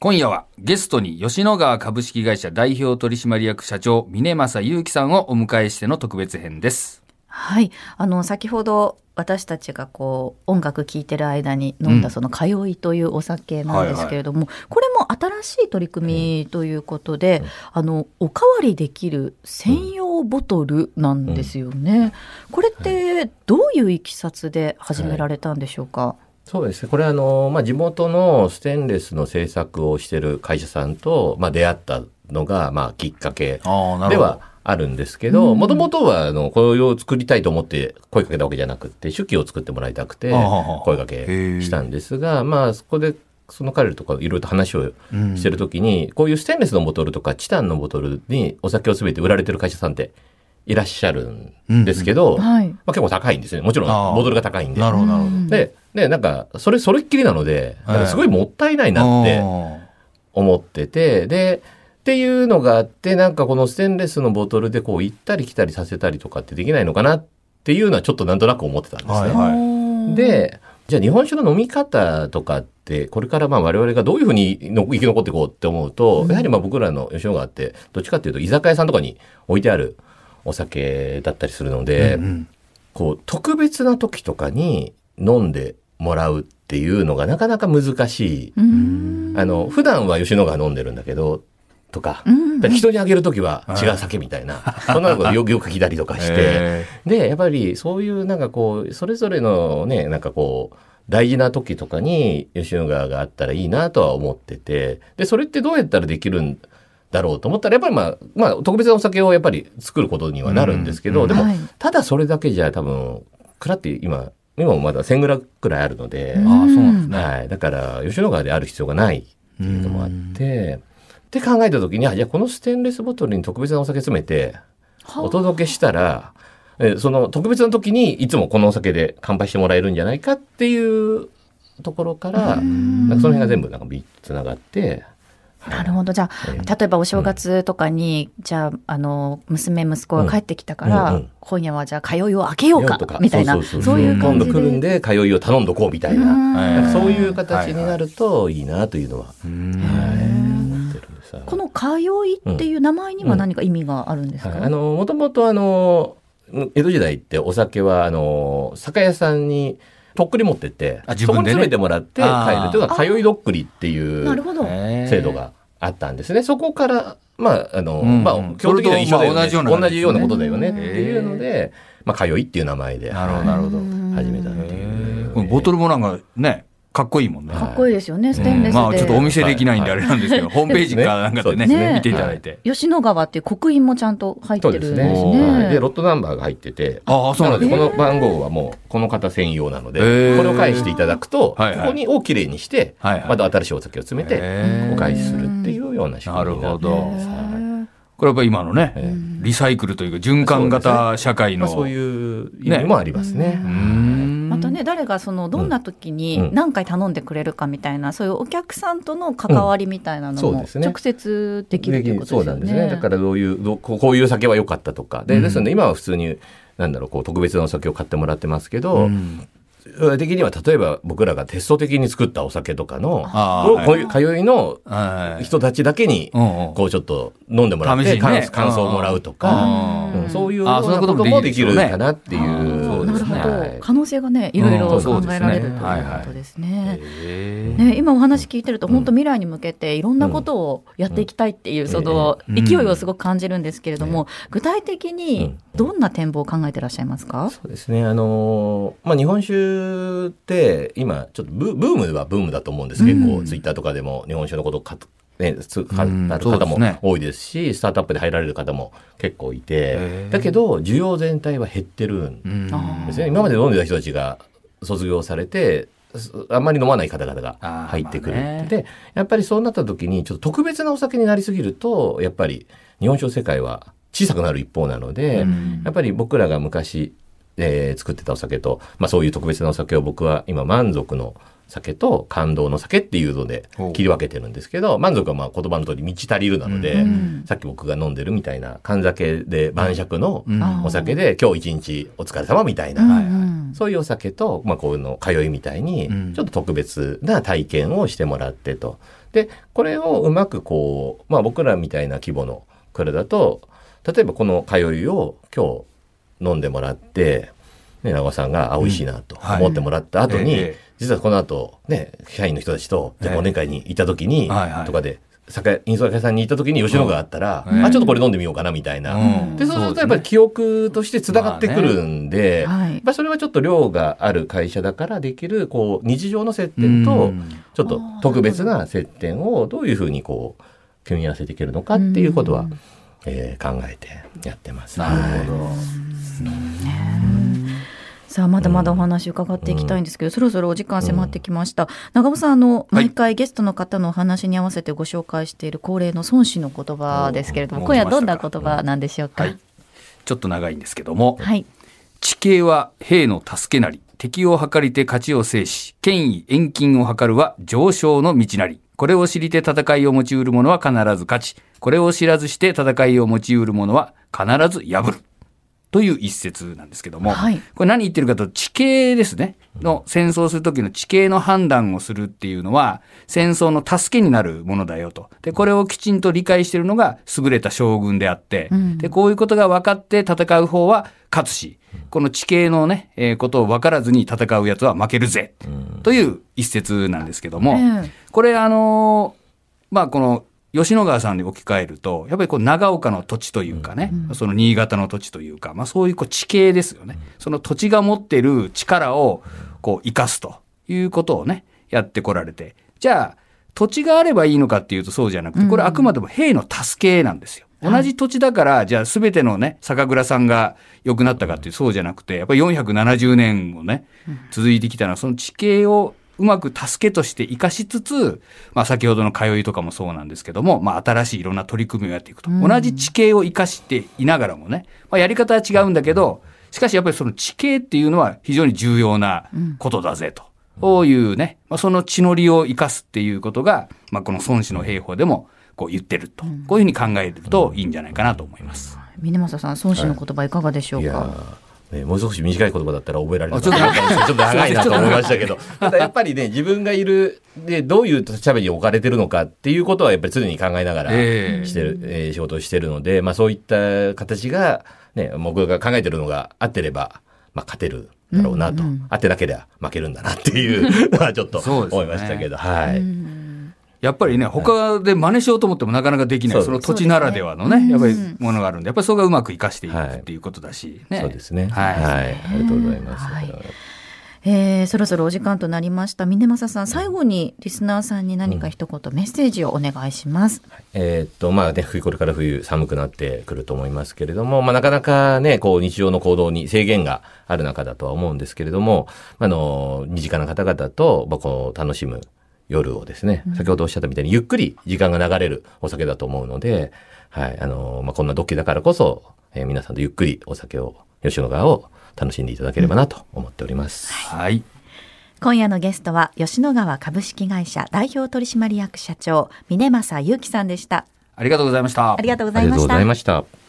今夜はゲストに吉野川株式会社代表取締役社長峰正祐樹さんをお迎えしての特別編です。はい。あの、先ほど私たちがこう、音楽聴いてる間に飲んだその通いというお酒なんですけれども、これも新しい取り組みということで、あの、おかわりできる専用ボトルなんですよね。これってどういういきさつで始められたんでしょうか、そうですね。これはあの、まあ、地元のステンレスの製作をしてる会社さんと、まあ、出会ったのが、まあ、きっかけで。はあるんですけど、もともとは、あの、これを作りたいと思って声かけたわけじゃなくて、手記を作ってもらいたくて声かけしたんですが、まあ、そこで、その彼らとかいろいろと話をしてるときに、こういうステンレスのボトルとかチタンのボトルにお酒をすべて売られてる会社さんっていらっしゃるんですけど、まはい。あ、結構高いんですよね。もちろん、ボトルが高いんで。なるほど、なるほど。で、で、なんか、それ、それっきりなので、はいなんかすごいもったいないなって思ってて、で、っていうのがあって、なんかこのステンレスのボトルでこう行ったり来たりさせたりとかってできないのかなっていうのはちょっとなんとなく思ってたんですね。はいはいで、じゃあ日本酒の飲み方とかって、これからまあ我々がどういうふうにの生き残っていこうって思うと、やはりまあ僕らの吉野川って、どっちかっていうと居酒屋さんとかに置いてあるお酒だったりするので、うんこう、特別な時とかに飲んでもらうっていうのがなかなか難しい。うん。あの、普段は吉野川飲んでるんだけど、とか、人にあげる時は違う酒みたいな、そんなのがよくよく聞いたりとかして、へ で、やっぱりそういうなんかこう、それぞれのね、なんかこう、大事な時とかに吉野川があったらいいなとは思ってて、で、それってどうやったらできるんだろうと思ったら、やっぱりまあ、まあ、特別なお酒をやっぱり作ることにはなるんですけど、うんでも、はい。ただそれだけじゃ多分、くらって今、今もまだ1000グラくらいあるので、ああ、そうなんですね。はい。だから、吉野川である必要がないっていうのもあって、って考えた時に、あ、じゃあこのステンレスボトルに特別なお酒詰めて、お届けしたら、えその特別な時にいつもこのお酒で乾杯してもらえるんじゃないかっていうところから、なんかその辺が全部なんかビッつながって、なるほど。じゃえあ、例えばお正月とかに、じゃあ、あの、娘、息子が帰ってきたから、うんうん。うん今夜はじゃあ、通いを開けようかとか、みたいな、そういう感じで。今度来るんで通いを頼んどこうみたいな、そういう形になるといいなというのは、この通いっていう名前には何か意味があるんですか、はい、あの、もともとあの、江戸時代ってお酒はあの、酒屋さんにとっくり持ってって、ね。そこに詰めてもらって帰るというのは、通いどっくりっていう制度があったんですね。そこから、まあ、あの、うん。まあ、基本的には一緒だよね。ね同じようなことだよね。っていうので、まあ、通いっていう名前で、なるほど、なるほど。始めたっていう。ボトルもなんかね、かっこいいもんね。かっこいいですよね、ステンレスで。まあちょっとお見せできないんであれなんですけど、ホームページかなんかでね、見ていただいて。吉野川っていう刻印もちゃんと入ってるんですね。ね。はい。で、ロットナンバーが入ってて、ああそうなんですので、この番号はもう、この方専用なので、これを返していただくと、ここにをきれいにして、また新しいお酒を詰めてお返しするっていうような仕組みになるほど。これやっぱり今のねえ、リサイクルというか循環型社会の。まあ、そういう意味もありますね。うーん。またね、誰がその、どんな時にうん。何回頼んでくれるかみたいな、そういうお客さんとの関わりみたいなのも直接できるということですよね。そうなんですね。だからどういう、どうこうこういう酒は良かったとか。で、うん。ですので今は普通に、なんだろう、こう特別なお酒を買ってもらってますけど、うん。的には例えば僕らがテスト的に作ったお酒とかの、こういう通いのはい。人たちだけに、こうちょっと飲んでもらって、感感想をもらうとか、そういうようなこことともできるかなっていう。そうですね。なるほど、はい可能性がね、いろいろ考えられるということですね。ね、今お話聞いてると、本当未来に向けていろんなことをやっていきたいっていう、そのうん。勢いをすごく感じるんですけれども、具体的にどんな展望を考えてらっしゃいますか、そうですね。あのーまあ、日本酒って、今、ちょっとブブームはブームだと思うんです。結構、ツイッターとかでも日本酒のことをかね、つ語うんる方も多いですし、スタートアップで入られる方も結構いて。だけど、需要全体は減ってるんですね。今まで飲んでた人たちが卒業されて、すあんまり飲まない方々が入ってくるね。で、やっぱりそうなった時に、ちょっと特別なお酒になりすぎると、やっぱり日本酒の世界は小さくなる一方なので、うん。やっぱり僕らが昔、えー作ってたお酒と、まあそういう特別なお酒を僕は今満足の酒と感動の酒っていうので切り分けてるんですけど、満足はまあ言葉の通り満ち足りるなので、うん。さっき僕が飲んでるみたいな缶酒で晩酌のお酒で今日一日お疲れ様みたいな、うんそういうお酒と、まあこういうの通いみたいにうん、ちょっと特別な体験をしてもらってと。でこれをうまくこう、まあ、僕らみたいな規模の蔵だと例えばこの通いを今日飲んでもらって、ね、長尾さんがあ美味しいなとはい。思ってもらった後に、ええ実はこの後ね社員の人たちとじゃ忘年会に行った時に、はいはい。とかで酒印刷屋さんに行った時に吉野があったら、うんあちょっとこれ飲んでみようかなみたいな。うん。でそうするとやっぱり記憶としてつながってくるんで、まあそれはちょっと量がある会社だからできるこう日常の接う点とん。ちょっと特別な接点をどういうふうにこう組み合わせていけるのかっていうことは、うん。えー考えてやってます。なるほど。さあまだまだお話伺っていきたいんですけど、そろそろお時間迫ってきました、長尾さんあの毎回ゲストの方のお話に合わせてご紹介している恒例の孫子の言葉ですけれどもお今夜どんな言葉なんでしょうか、はい。ちょっと長いんですけども、はい。地形は兵の助けなり、敵を計りて勝ちを制し、権威遠近を図るは上昇の道なり。これを知りて戦いを持ち得る者は必ず勝ち、これを知らずして戦いを持ち得る者は必ず破る。という一節なんですけども、はい。これ何言ってるかというと地形ですね。の戦争する時の地形の判断をするっていうのは戦争の助けになるものだよと。でこれをきちんと理解しているのが優れた将軍であって、うん。でこういうことが分かって戦う方は勝つしこの地形のね、えーことを分からずに戦うやつは負けるぜ、という一節なんですけども、ええ。これあのーまあこの吉野川さんに置き換えると、やっぱりこう長岡の土地というかね、その新潟の土地というか、まあそういうこう地形ですよね。その土地が持ってる力をこう生かすということをね、やってこられて。じゃあ、土地があればいいのかっていうとそうじゃなくて、これあくまでも兵の助けなんですよ。同じ土地だから、じゃあ全てのね、酒蔵さんが良くなったかっていうそうじゃなくて、やっぱり470年もね、続いてきたのは、その地形をうまく助けとして生かしつつ、まあ先ほどの通いとかもそうなんですけども、まあ新しいいろんな取り組みをやっていくと。同じ地形を生かしていながらもね、まあやり方は違うんだけど、しかしやっぱりその地形っていうのは非常に重要なことだぜと。こういうね、まあ、その地の利を生かすっていうことが、まあこの孫子の兵法でもこう言ってると。こういうふうに考えるといいんじゃないかなと思います。峰正さん孫子の言葉いかがでしょいうやか、ーね、もう少し短い言葉だったら覚えられっと ちょっと長いなと思いましたけど、ただやっぱりね、自分がいる、で、どういう立場に置かれてるのかっていうことはやっぱり常に考えながらええ。してる、えー仕事をしてるので、まあそういった形が、ね、僕が考えてるのが合ってれば、まあ勝てるだろうなと、うんうんてなければ負けるんだなっていうのはちょっと思いましたけど、はい。やっぱりね、他で真似しようと思ってもなかなかできない、その土地ならではのね、やっぱりものがあるんで、やっぱりそれがうまく活かしていくはいっていうことだし、ね。そうですね。はい。はい。ありがとうございます。はい。えーそろそろお時間となりました。峰正さん最後にリスナーさんに何か一言メッセージをお願いします、えーっと、まあね、冬、これから冬寒くなってくると思いますけれども、まあなかなかね、こう日常の行動に制限がある中だとは思うんですけれども、あの、身近な方々と、まあこう楽しむ夜をですね、先ほどおっしゃったみたいにゆっくり時間が流れるお酒だと思うので、はい、あの、まあこんな時だからこそ、えー皆さんとゆっくりお酒を、吉野川を楽しんでいただければなと思っております。はい。今夜のゲストは吉野川株式会社代表取締役社長峰正祐樹さんでしたありがとうございましたあ。りがとうごありがとうございましたざいました。